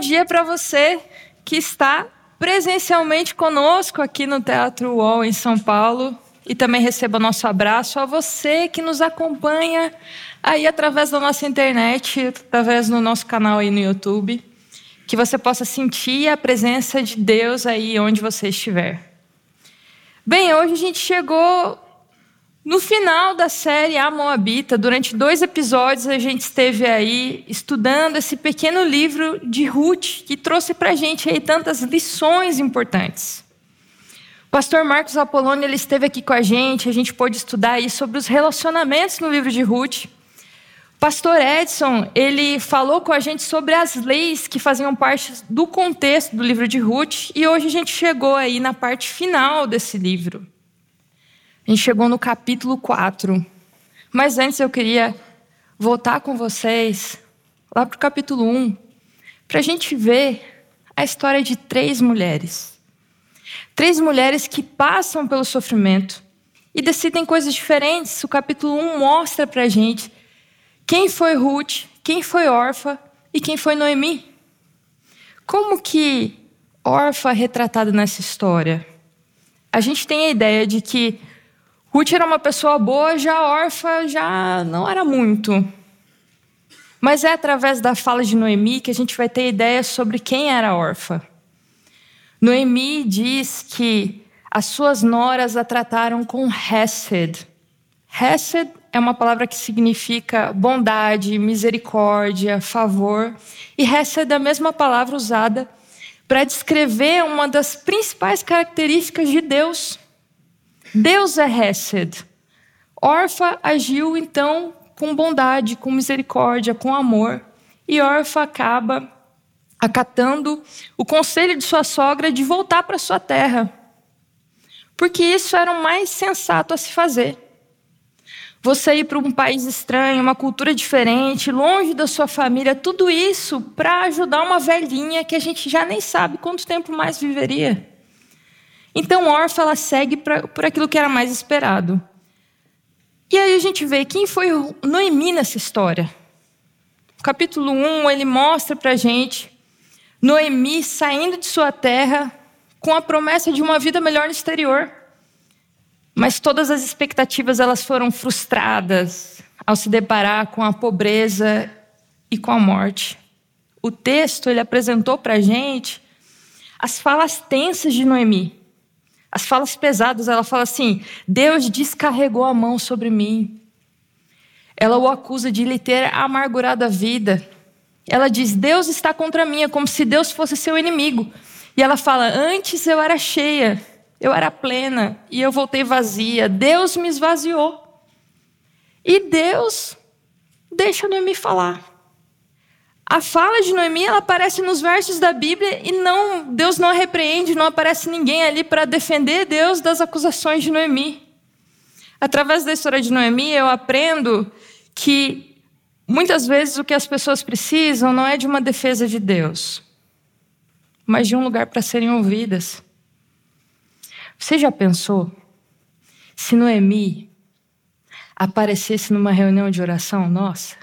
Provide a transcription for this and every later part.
dia para você que está presencialmente conosco aqui no Teatro UOL em São Paulo e também receba nosso abraço a você que nos acompanha aí através da nossa internet, através do nosso canal aí no YouTube, que você possa sentir a presença de Deus aí onde você estiver. Bem, hoje a gente chegou no final da série A Moabita, durante dois episódios, a gente esteve aí estudando esse pequeno livro de Ruth, que trouxe para a gente aí tantas lições importantes. O pastor Marcos Apolônio ele esteve aqui com a gente, a gente pôde estudar aí sobre os relacionamentos no livro de Ruth. O pastor Edson, ele falou com a gente sobre as leis que faziam parte do contexto do livro de Ruth, e hoje a gente chegou aí na parte final desse livro. A gente chegou no capítulo 4. Mas antes eu queria voltar com vocês lá para o capítulo 1, para a gente ver a história de três mulheres. Três mulheres que passam pelo sofrimento e decidem coisas diferentes. O capítulo 1 mostra para a gente quem foi Ruth, quem foi Orfa e quem foi Noemi. Como que Orfa é retratada nessa história? A gente tem a ideia de que Ruth era uma pessoa boa, já órfã já não era muito. Mas é através da fala de Noemi que a gente vai ter ideia sobre quem era órfã. Noemi diz que as suas noras a trataram com Hesed. Hesed é uma palavra que significa bondade, misericórdia, favor. E Hesed é a mesma palavra usada para descrever uma das principais características de Deus. Deus é Hesed. Orfa agiu então com bondade, com misericórdia, com amor. E Orfa acaba acatando o conselho de sua sogra de voltar para sua terra. Porque isso era o mais sensato a se fazer. Você ir para um país estranho, uma cultura diferente, longe da sua família, tudo isso para ajudar uma velhinha que a gente já nem sabe quanto tempo mais viveria. Então, Orfa ela segue pra, por aquilo que era mais esperado. E aí a gente vê quem foi Noemi nessa história. O capítulo 1, ele mostra para a gente Noemi saindo de sua terra com a promessa de uma vida melhor no exterior. Mas todas as expectativas elas foram frustradas ao se deparar com a pobreza e com a morte. O texto ele apresentou para gente as falas tensas de Noemi. As falas pesadas, ela fala assim: Deus descarregou a mão sobre mim. Ela o acusa de lhe ter amargurado a vida. Ela diz: Deus está contra mim, é como se Deus fosse seu inimigo. E ela fala: Antes eu era cheia, eu era plena e eu voltei vazia. Deus me esvaziou. E Deus deixa me falar. A fala de Noemi ela aparece nos versos da Bíblia e não Deus não a repreende, não aparece ninguém ali para defender Deus das acusações de Noemi. Através da história de Noemi eu aprendo que muitas vezes o que as pessoas precisam não é de uma defesa de Deus, mas de um lugar para serem ouvidas. Você já pensou se Noemi aparecesse numa reunião de oração nossa?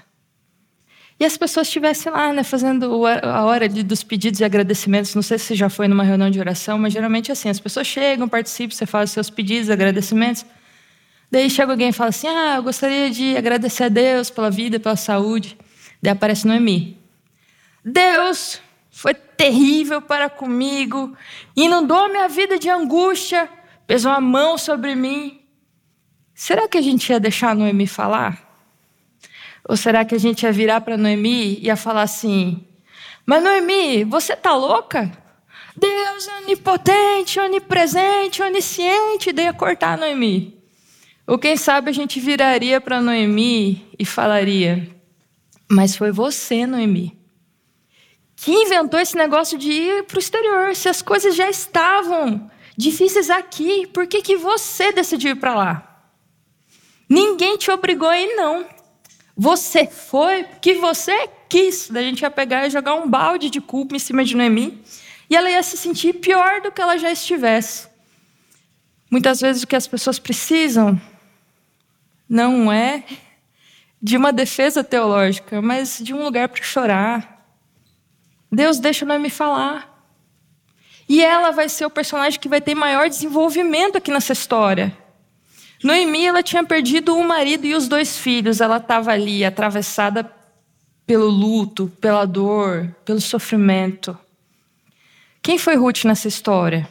E as pessoas estivessem lá, né, fazendo a hora dos pedidos e agradecimentos. Não sei se você já foi numa reunião de oração, mas geralmente é assim: as pessoas chegam, participam, você faz os seus pedidos, agradecimentos. Daí chega alguém e fala assim: Ah, eu gostaria de agradecer a Deus pela vida, pela saúde. Daí aparece Noemi. Deus foi terrível para comigo, inundou minha vida de angústia, pesou a mão sobre mim. Será que a gente ia deixar Noemi falar? Ou será que a gente ia virar para Noemi e ia falar assim: Mas Noemi, você tá louca? Deus onipotente, onipresente, onisciente, daí ia cortar Noemi. Ou quem sabe a gente viraria para Noemi e falaria: Mas foi você, Noemi, que inventou esse negócio de ir para o exterior. Se as coisas já estavam difíceis aqui, por que, que você decidiu ir para lá? Ninguém te obrigou a ir, não. Você foi que você quis. Da gente ia pegar e jogar um balde de culpa em cima de Noemi. E ela ia se sentir pior do que ela já estivesse. Muitas vezes o que as pessoas precisam não é de uma defesa teológica, mas de um lugar para chorar, Deus deixa Noemi falar. E ela vai ser o personagem que vai ter maior desenvolvimento aqui nessa história. Noemi, ela tinha perdido o marido e os dois filhos. Ela estava ali, atravessada pelo luto, pela dor, pelo sofrimento. Quem foi Ruth nessa história?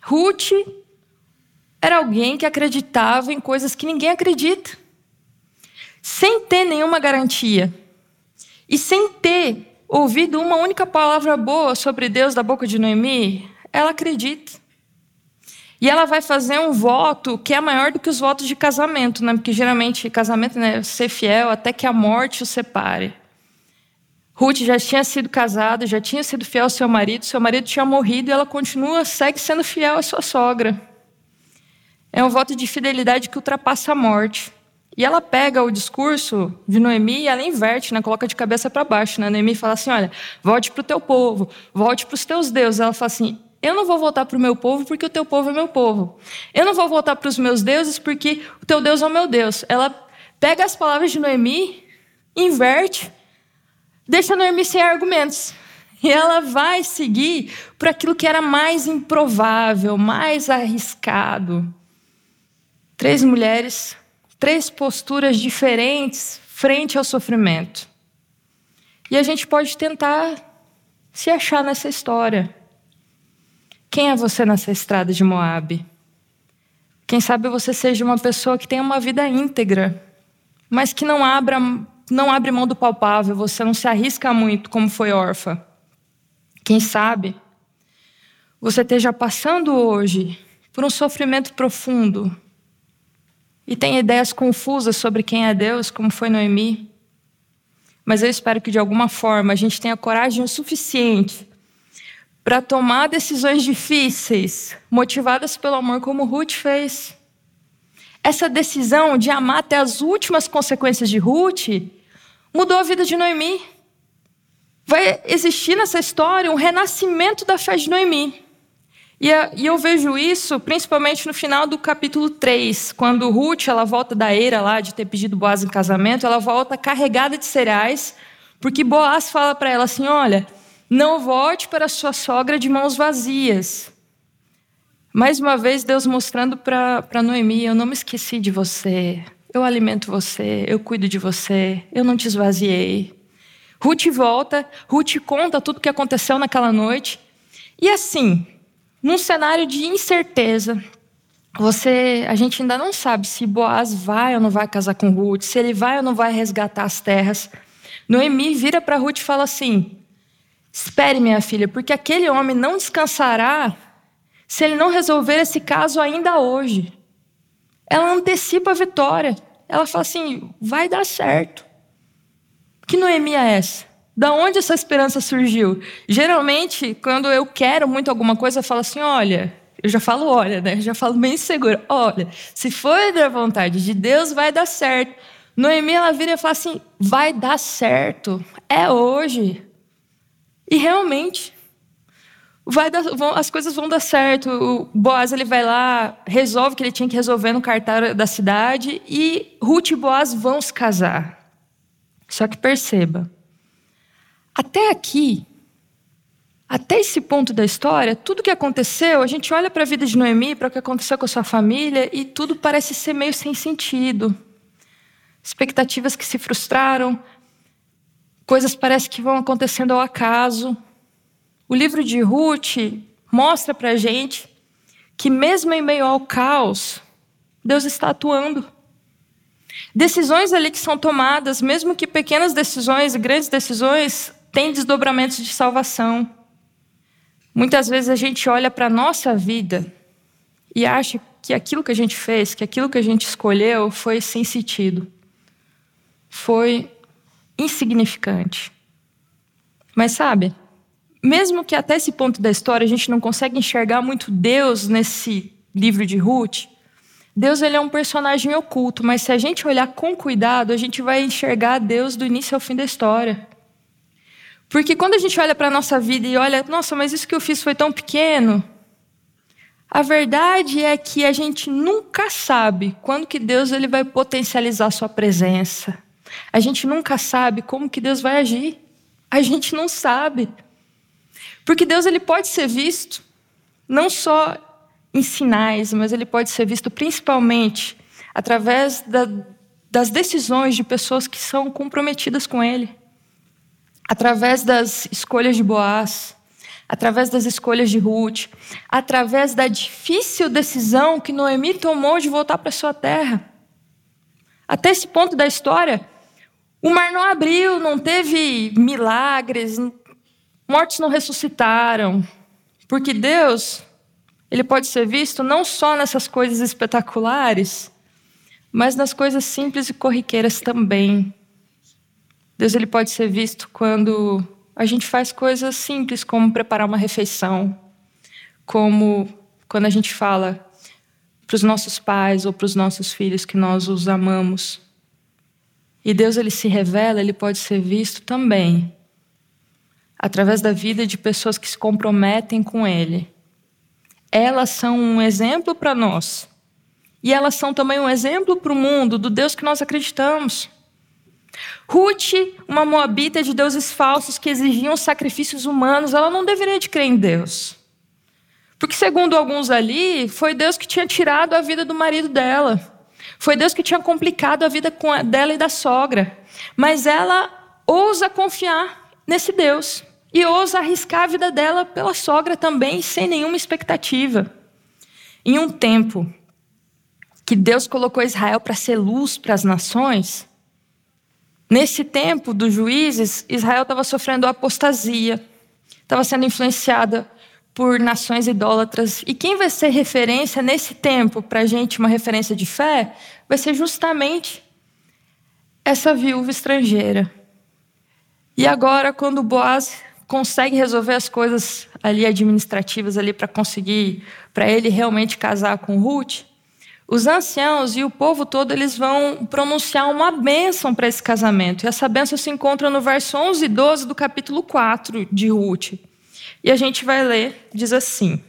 Ruth era alguém que acreditava em coisas que ninguém acredita, sem ter nenhuma garantia e sem ter ouvido uma única palavra boa sobre Deus da boca de Noemi, ela acredita. E ela vai fazer um voto que é maior do que os votos de casamento, né? Porque geralmente casamento né, ser fiel até que a morte o separe. Ruth já tinha sido casada, já tinha sido fiel ao seu marido, seu marido tinha morrido e ela continua, segue sendo fiel à sua sogra. É um voto de fidelidade que ultrapassa a morte. E ela pega o discurso de Noemi e ela inverte, né? coloca de cabeça para baixo. Né? Noemi fala assim: olha, volte para o teu povo, volte para os teus deuses. Ela fala assim: eu não vou voltar para o meu povo porque o teu povo é meu povo. Eu não vou voltar para os meus deuses porque o teu Deus é o meu Deus. Ela pega as palavras de Noemi, inverte, deixa Noemi sem argumentos. E ela vai seguir por aquilo que era mais improvável, mais arriscado. Três mulheres três posturas diferentes frente ao sofrimento. E a gente pode tentar se achar nessa história. Quem é você nessa estrada de Moab? Quem sabe você seja uma pessoa que tem uma vida íntegra, mas que não abra, não abre mão do palpável, você não se arrisca muito como foi órfã. Quem sabe você esteja passando hoje por um sofrimento profundo, e tem ideias confusas sobre quem é Deus, como foi Noemi. Mas eu espero que de alguma forma a gente tenha coragem o suficiente para tomar decisões difíceis, motivadas pelo amor, como Ruth fez. Essa decisão de amar até as últimas consequências de Ruth mudou a vida de Noemi. Vai existir nessa história um renascimento da fé de Noemi. E, e, eu vejo isso principalmente no final do capítulo 3, quando Ruth ela volta da eira lá de ter pedido Boaz em casamento, ela volta carregada de cereais, porque Boaz fala para ela assim: olha, não volte para sua sogra de mãos vazias. Mais uma vez, Deus mostrando para Noemi: eu não me esqueci de você, eu alimento você, eu cuido de você, eu não te esvaziei. Ruth volta, Ruth conta tudo o que aconteceu naquela noite. E assim, num cenário de incerteza, você, a gente ainda não sabe se Boaz vai ou não vai casar com Ruth, se ele vai ou não vai resgatar as terras. Noemi vira para Ruth e fala assim: Espere, minha filha, porque aquele homem não descansará se ele não resolver esse caso ainda hoje. Ela antecipa a vitória. Ela fala assim: vai dar certo. Que Noemi é essa? Da onde essa esperança surgiu? Geralmente, quando eu quero muito alguma coisa, eu falo assim: olha, eu já falo olha, né? Eu já falo bem seguro: olha, se for da vontade de Deus, vai dar certo. Noemi, ela vira e fala assim: vai dar certo, é hoje. E realmente, vai dar, vão, as coisas vão dar certo. O Boaz ele vai lá, resolve o que ele tinha que resolver no cartório da cidade e Ruth e Boaz vão se casar. Só que perceba, até aqui, até esse ponto da história, tudo que aconteceu, a gente olha para a vida de Noemi, para o que aconteceu com a sua família, e tudo parece ser meio sem sentido. Expectativas que se frustraram, coisas parecem que vão acontecendo ao acaso. O livro de Ruth mostra para a gente que, mesmo em meio ao caos, Deus está atuando. Decisões ali que são tomadas, mesmo que pequenas decisões e grandes decisões, tem desdobramentos de salvação. Muitas vezes a gente olha para a nossa vida e acha que aquilo que a gente fez, que aquilo que a gente escolheu foi sem sentido, foi insignificante. Mas sabe, mesmo que até esse ponto da história a gente não consegue enxergar muito Deus nesse livro de Ruth, Deus ele é um personagem oculto, mas se a gente olhar com cuidado, a gente vai enxergar Deus do início ao fim da história. Porque quando a gente olha para a nossa vida e olha, nossa, mas isso que eu fiz foi tão pequeno. A verdade é que a gente nunca sabe quando que Deus ele vai potencializar sua presença. A gente nunca sabe como que Deus vai agir. A gente não sabe. Porque Deus ele pode ser visto não só em sinais, mas ele pode ser visto principalmente através da, das decisões de pessoas que são comprometidas com Ele, através das escolhas de Boaz, através das escolhas de Ruth, através da difícil decisão que Noemi tomou de voltar para sua terra. Até esse ponto da história, o mar não abriu, não teve milagres, mortos não ressuscitaram, porque Deus, ele pode ser visto não só nessas coisas espetaculares, mas nas coisas simples e corriqueiras também. Deus ele pode ser visto quando a gente faz coisas simples, como preparar uma refeição, como quando a gente fala para os nossos pais ou para os nossos filhos que nós os amamos. E Deus ele se revela, ele pode ser visto também através da vida de pessoas que se comprometem com ele. Elas são um exemplo para nós e elas são também um exemplo para o mundo do Deus que nós acreditamos. Ruth, uma moabita de deuses falsos que exigiam sacrifícios humanos, ela não deveria de crer em Deus. Porque, segundo alguns ali, foi Deus que tinha tirado a vida do marido dela. Foi Deus que tinha complicado a vida dela e da sogra. Mas ela ousa confiar nesse Deus. E ousa arriscar a vida dela pela sogra também, sem nenhuma expectativa. Em um tempo que Deus colocou Israel para ser luz para as nações, nesse tempo dos juízes, Israel estava sofrendo apostasia, estava sendo influenciada por nações idólatras. E quem vai ser referência nesse tempo para a gente, uma referência de fé, vai ser justamente essa viúva estrangeira. E agora, quando Boaz consegue resolver as coisas ali administrativas ali para conseguir, para ele realmente casar com Ruth, os anciãos e o povo todo eles vão pronunciar uma bênção para esse casamento. E essa bênção se encontra no verso 11 e 12 do capítulo 4 de Ruth. E a gente vai ler, diz assim: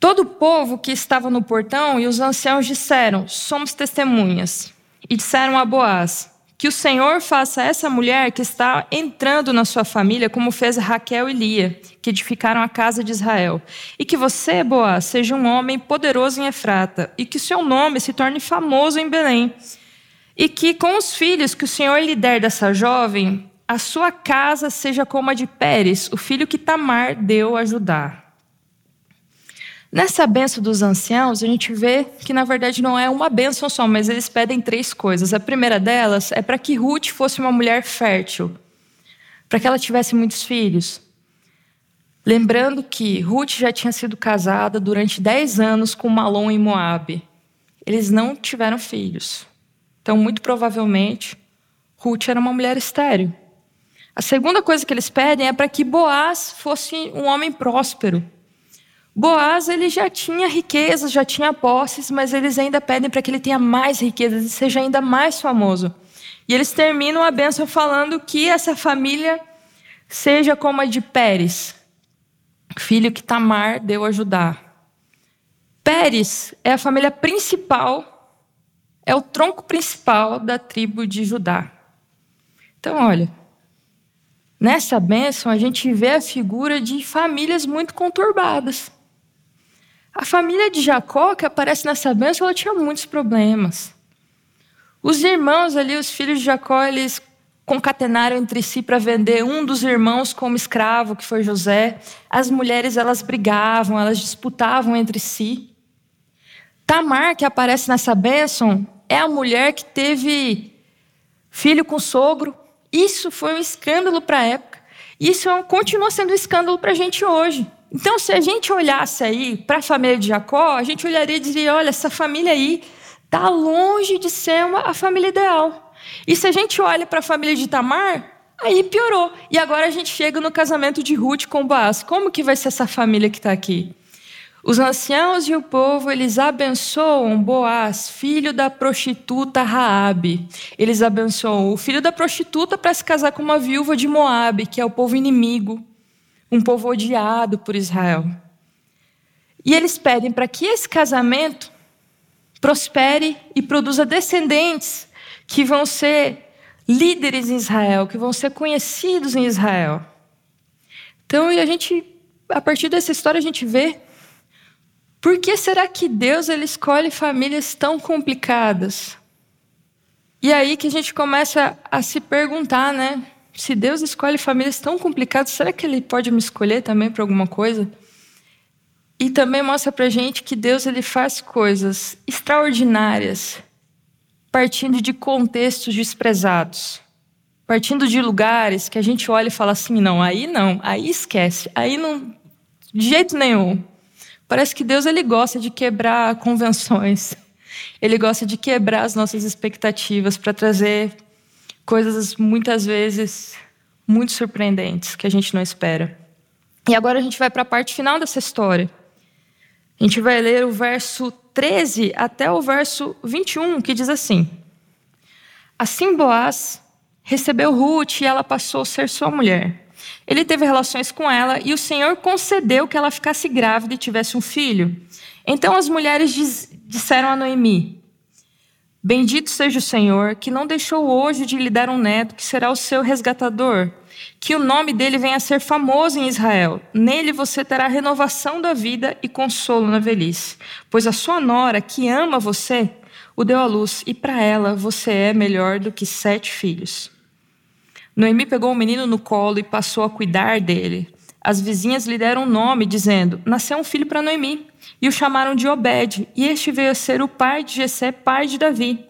Todo o povo que estava no portão e os anciãos disseram: Somos testemunhas. E disseram a Boaz: que o Senhor faça essa mulher que está entrando na sua família, como fez Raquel e Lia, que edificaram a casa de Israel. E que você, Boaz, seja um homem poderoso em Efrata, e que seu nome se torne famoso em Belém. E que com os filhos que o Senhor lhe der dessa jovem, a sua casa seja como a de Pérez, o filho que Tamar deu a Judá. Nessa benção dos anciãos, a gente vê que na verdade não é uma benção só, mas eles pedem três coisas. A primeira delas é para que Ruth fosse uma mulher fértil, para que ela tivesse muitos filhos. Lembrando que Ruth já tinha sido casada durante dez anos com Malom em Moabe. Eles não tiveram filhos. Então, muito provavelmente, Ruth era uma mulher estéril. A segunda coisa que eles pedem é para que Boaz fosse um homem próspero. Boaz ele já tinha riquezas, já tinha posses, mas eles ainda pedem para que ele tenha mais riquezas e seja ainda mais famoso. E eles terminam a bênção falando que essa família seja como a de Pérez, filho que Tamar deu a Judá. Pérez é a família principal, é o tronco principal da tribo de Judá. Então, olha, nessa bênção a gente vê a figura de famílias muito conturbadas. A família de Jacó, que aparece nessa bênção, ela tinha muitos problemas. Os irmãos ali, os filhos de Jacó, eles concatenaram entre si para vender um dos irmãos como escravo, que foi José. As mulheres, elas brigavam, elas disputavam entre si. Tamar, que aparece nessa bênção, é a mulher que teve filho com sogro. Isso foi um escândalo para a época. Isso é continua sendo um escândalo para a gente hoje. Então, se a gente olhasse aí para a família de Jacó, a gente olharia e diria: olha, essa família aí está longe de ser uma, a família ideal. E se a gente olha para a família de Tamar, aí piorou. E agora a gente chega no casamento de Ruth com Boaz. Como que vai ser essa família que está aqui? Os anciãos e o povo, eles abençoam Boaz, filho da prostituta Raabe. Eles abençoam o filho da prostituta para se casar com uma viúva de Moabe, que é o povo inimigo um povo odiado por Israel. E eles pedem para que esse casamento prospere e produza descendentes que vão ser líderes em Israel, que vão ser conhecidos em Israel. Então, a gente, a partir dessa história, a gente vê por que será que Deus ele escolhe famílias tão complicadas? E aí que a gente começa a se perguntar, né? Se Deus escolhe famílias tão complicadas, será que Ele pode me escolher também para alguma coisa? E também mostra para gente que Deus ele faz coisas extraordinárias, partindo de contextos desprezados, partindo de lugares que a gente olha e fala assim, não, aí não, aí esquece, aí não, de jeito nenhum. Parece que Deus ele gosta de quebrar convenções. Ele gosta de quebrar as nossas expectativas para trazer coisas muitas vezes muito surpreendentes que a gente não espera. E agora a gente vai para a parte final dessa história. A gente vai ler o verso 13 até o verso 21, que diz assim: Assim Boaz recebeu Ruth e ela passou a ser sua mulher. Ele teve relações com ela e o Senhor concedeu que ela ficasse grávida e tivesse um filho. Então as mulheres diz, disseram a Noemi: Bendito seja o Senhor, que não deixou hoje de lhe dar um neto que será o seu resgatador. Que o nome dele venha a ser famoso em Israel. Nele você terá renovação da vida e consolo na velhice. Pois a sua nora, que ama você, o deu à luz, e para ela você é melhor do que sete filhos. Noemi pegou o menino no colo e passou a cuidar dele. As vizinhas lhe deram um nome, dizendo: Nasceu um filho para Noemi. E o chamaram de Obed, e este veio a ser o pai de Jessé, pai de Davi.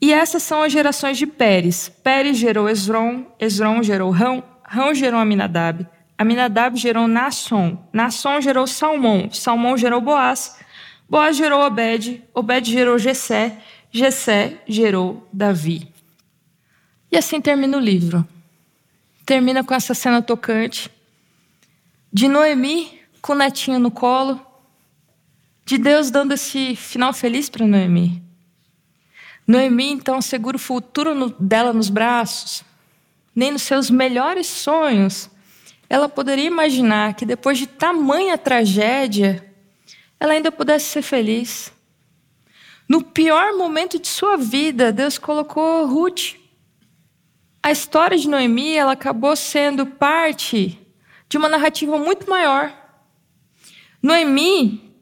E essas são as gerações de Pérez. Pérez gerou Esron, Esron gerou Rão, Rão gerou Aminadab, Aminadab gerou Nasson, Nasson gerou Salmão, Salmão gerou Boaz, Boaz gerou Obed, Obed gerou Jessé, Jessé gerou Davi. E assim termina o livro. Termina com essa cena tocante de Noemi com o netinho no colo, de Deus dando esse final feliz para Noemi. Noemi então segura o futuro no, dela nos braços. Nem nos seus melhores sonhos ela poderia imaginar que depois de tamanha tragédia, ela ainda pudesse ser feliz. No pior momento de sua vida, Deus colocou Ruth a história de Noemi ela acabou sendo parte de uma narrativa muito maior. Noemi,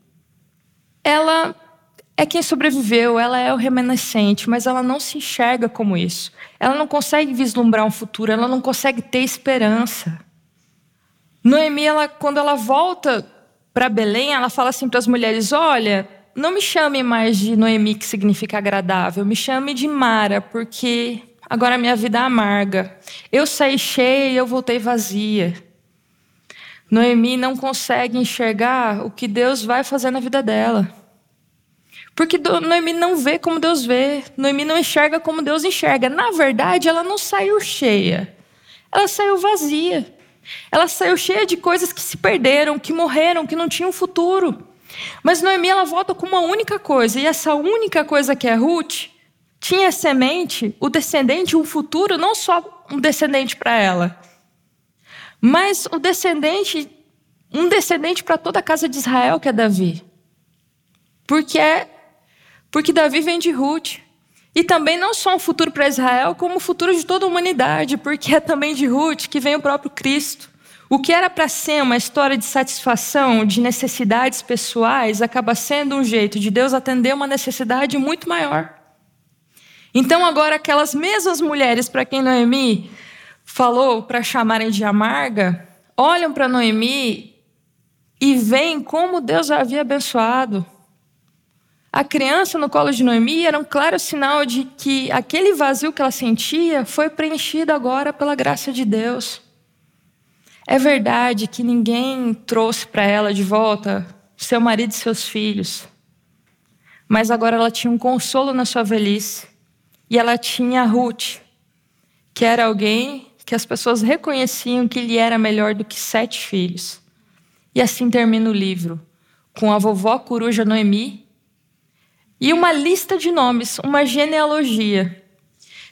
ela é quem sobreviveu, ela é o remanescente, mas ela não se enxerga como isso. Ela não consegue vislumbrar um futuro, ela não consegue ter esperança. Noemi, ela, quando ela volta para Belém, ela fala assim para as mulheres: Olha, não me chame mais de Noemi, que significa agradável, me chame de Mara, porque agora minha vida é amarga. Eu saí cheia e eu voltei vazia. Noemi não consegue enxergar o que Deus vai fazer na vida dela. Porque Noemi não vê como Deus vê, Noemi não enxerga como Deus enxerga. Na verdade, ela não saiu cheia, ela saiu vazia. Ela saiu cheia de coisas que se perderam, que morreram, que não tinham futuro. Mas Noemi ela volta com uma única coisa, e essa única coisa que é Ruth tinha semente, o descendente, um futuro, não só um descendente para ela, mas o descendente, um descendente para toda a casa de Israel, que é Davi. Porque é, porque Davi vem de Ruth. E também não só um futuro para Israel, como um futuro de toda a humanidade, porque é também de Ruth que vem o próprio Cristo. O que era para ser uma história de satisfação, de necessidades pessoais, acaba sendo um jeito de Deus atender uma necessidade muito maior. Então, agora, aquelas mesmas mulheres para quem Noemi falou para chamarem de amarga, olham para Noemi e veem como Deus a havia abençoado. A criança no colo de Noemi era um claro sinal de que aquele vazio que ela sentia foi preenchido agora pela graça de Deus. É verdade que ninguém trouxe para ela de volta seu marido e seus filhos, mas agora ela tinha um consolo na sua velhice. E ela tinha Ruth, que era alguém que as pessoas reconheciam que lhe era melhor do que sete filhos. E assim termina o livro, com a vovó coruja Noemi e uma lista de nomes, uma genealogia.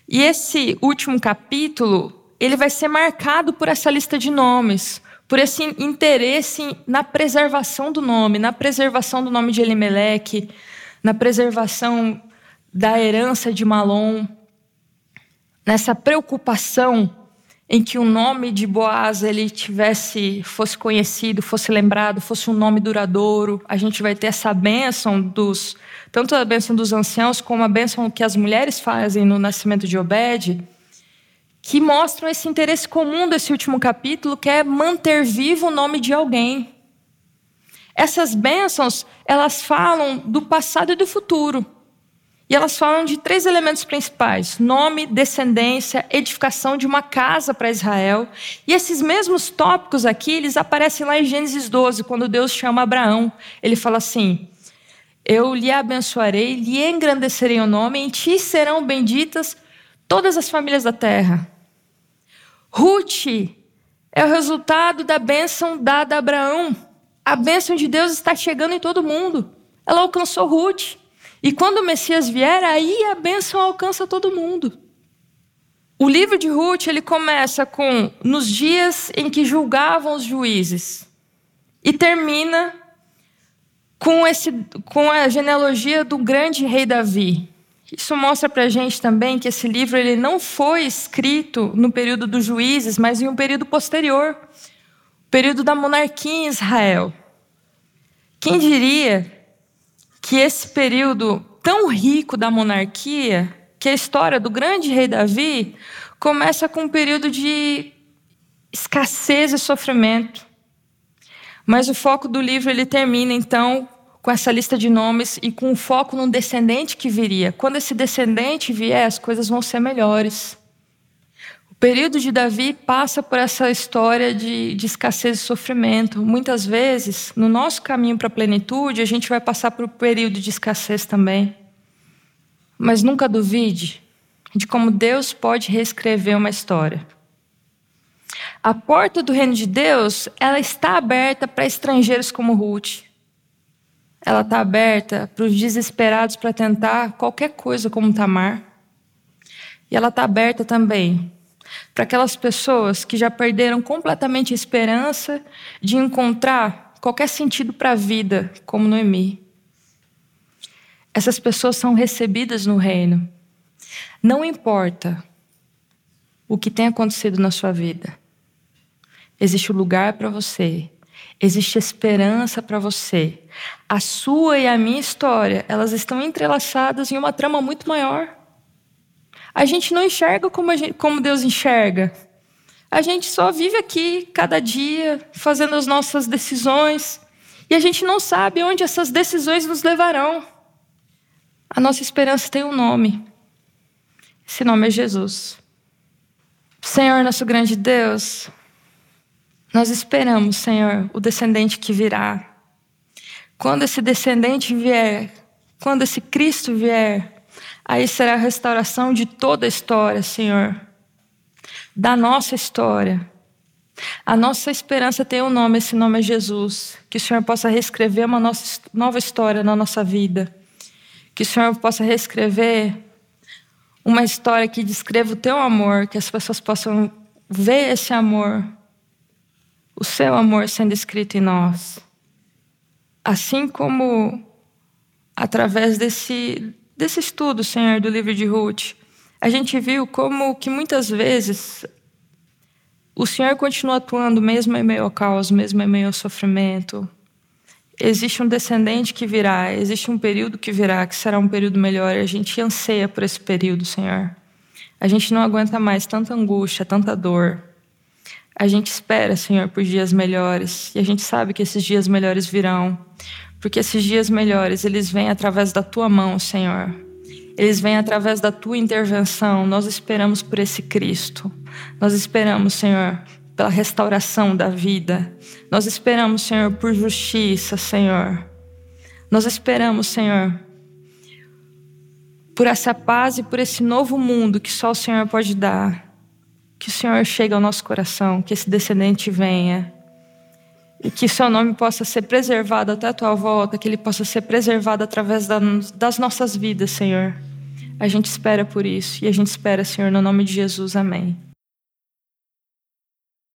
E esse último capítulo, ele vai ser marcado por essa lista de nomes, por esse interesse na preservação do nome, na preservação do nome de Elimeleque, na preservação da herança de Malom, nessa preocupação em que o nome de Boaz ele tivesse fosse conhecido, fosse lembrado, fosse um nome duradouro. A gente vai ter essa bênção dos tanto a bênção dos anciãos como a bênção que as mulheres fazem no nascimento de Obed, que mostram esse interesse comum desse último capítulo, que é manter vivo o nome de alguém. Essas bênçãos, elas falam do passado e do futuro. E elas falam de três elementos principais: nome, descendência, edificação de uma casa para Israel. E esses mesmos tópicos aqui, eles aparecem lá em Gênesis 12, quando Deus chama Abraão. Ele fala assim: Eu lhe abençoarei, lhe engrandecerei o nome, em ti serão benditas todas as famílias da terra. Ruth é o resultado da bênção dada a Abraão. A bênção de Deus está chegando em todo mundo. Ela alcançou Ruth. E quando o Messias vier, aí a bênção alcança todo mundo. O livro de Ruth ele começa com nos dias em que julgavam os juízes e termina com, esse, com a genealogia do grande rei Davi. Isso mostra para a gente também que esse livro ele não foi escrito no período dos juízes, mas em um período posterior, o período da monarquia em Israel. Quem diria que esse período tão rico da monarquia, que a história do grande rei Davi, começa com um período de escassez e sofrimento. Mas o foco do livro ele termina então com essa lista de nomes e com o foco num descendente que viria. Quando esse descendente vier, as coisas vão ser melhores. Período de Davi passa por essa história de, de escassez e sofrimento. Muitas vezes, no nosso caminho para a plenitude, a gente vai passar por um período de escassez também. Mas nunca duvide de como Deus pode reescrever uma história. A porta do reino de Deus, ela está aberta para estrangeiros como Ruth. Ela está aberta para os desesperados para tentar qualquer coisa como Tamar. E ela está aberta também para aquelas pessoas que já perderam completamente a esperança de encontrar qualquer sentido para a vida, como Noemi. Essas pessoas são recebidas no reino. Não importa o que tem acontecido na sua vida, existe um lugar para você Existe esperança para você. A sua e a minha história, elas estão entrelaçadas em uma trama muito maior. A gente não enxerga como, gente, como Deus enxerga. A gente só vive aqui, cada dia, fazendo as nossas decisões. E a gente não sabe onde essas decisões nos levarão. A nossa esperança tem um nome. Esse nome é Jesus. Senhor, nosso grande Deus, nós esperamos, Senhor, o descendente que virá. Quando esse descendente vier, quando esse Cristo vier, aí será a restauração de toda a história, Senhor. Da nossa história. A nossa esperança tem um nome, esse nome é Jesus. Que o Senhor possa reescrever uma nossa, nova história na nossa vida. Que o Senhor possa reescrever uma história que descreva o teu amor, que as pessoas possam ver esse amor o seu amor sendo escrito em nós. Assim como através desse, desse estudo, Senhor, do livro de Ruth, a gente viu como que muitas vezes o Senhor continua atuando mesmo em meio ao caos, mesmo em meio ao sofrimento. Existe um descendente que virá, existe um período que virá, que será um período melhor, e a gente anseia por esse período, Senhor. A gente não aguenta mais tanta angústia, tanta dor. A gente espera, Senhor, por dias melhores, e a gente sabe que esses dias melhores virão, porque esses dias melhores, eles vêm através da tua mão, Senhor. Eles vêm através da tua intervenção. Nós esperamos por esse Cristo. Nós esperamos, Senhor, pela restauração da vida. Nós esperamos, Senhor, por justiça, Senhor. Nós esperamos, Senhor, por essa paz e por esse novo mundo que só o Senhor pode dar. Que o Senhor chegue ao nosso coração, que esse descendente venha. E que seu nome possa ser preservado até a tua volta, que ele possa ser preservado através das nossas vidas, Senhor. A gente espera por isso. E a gente espera, Senhor, no nome de Jesus. Amém.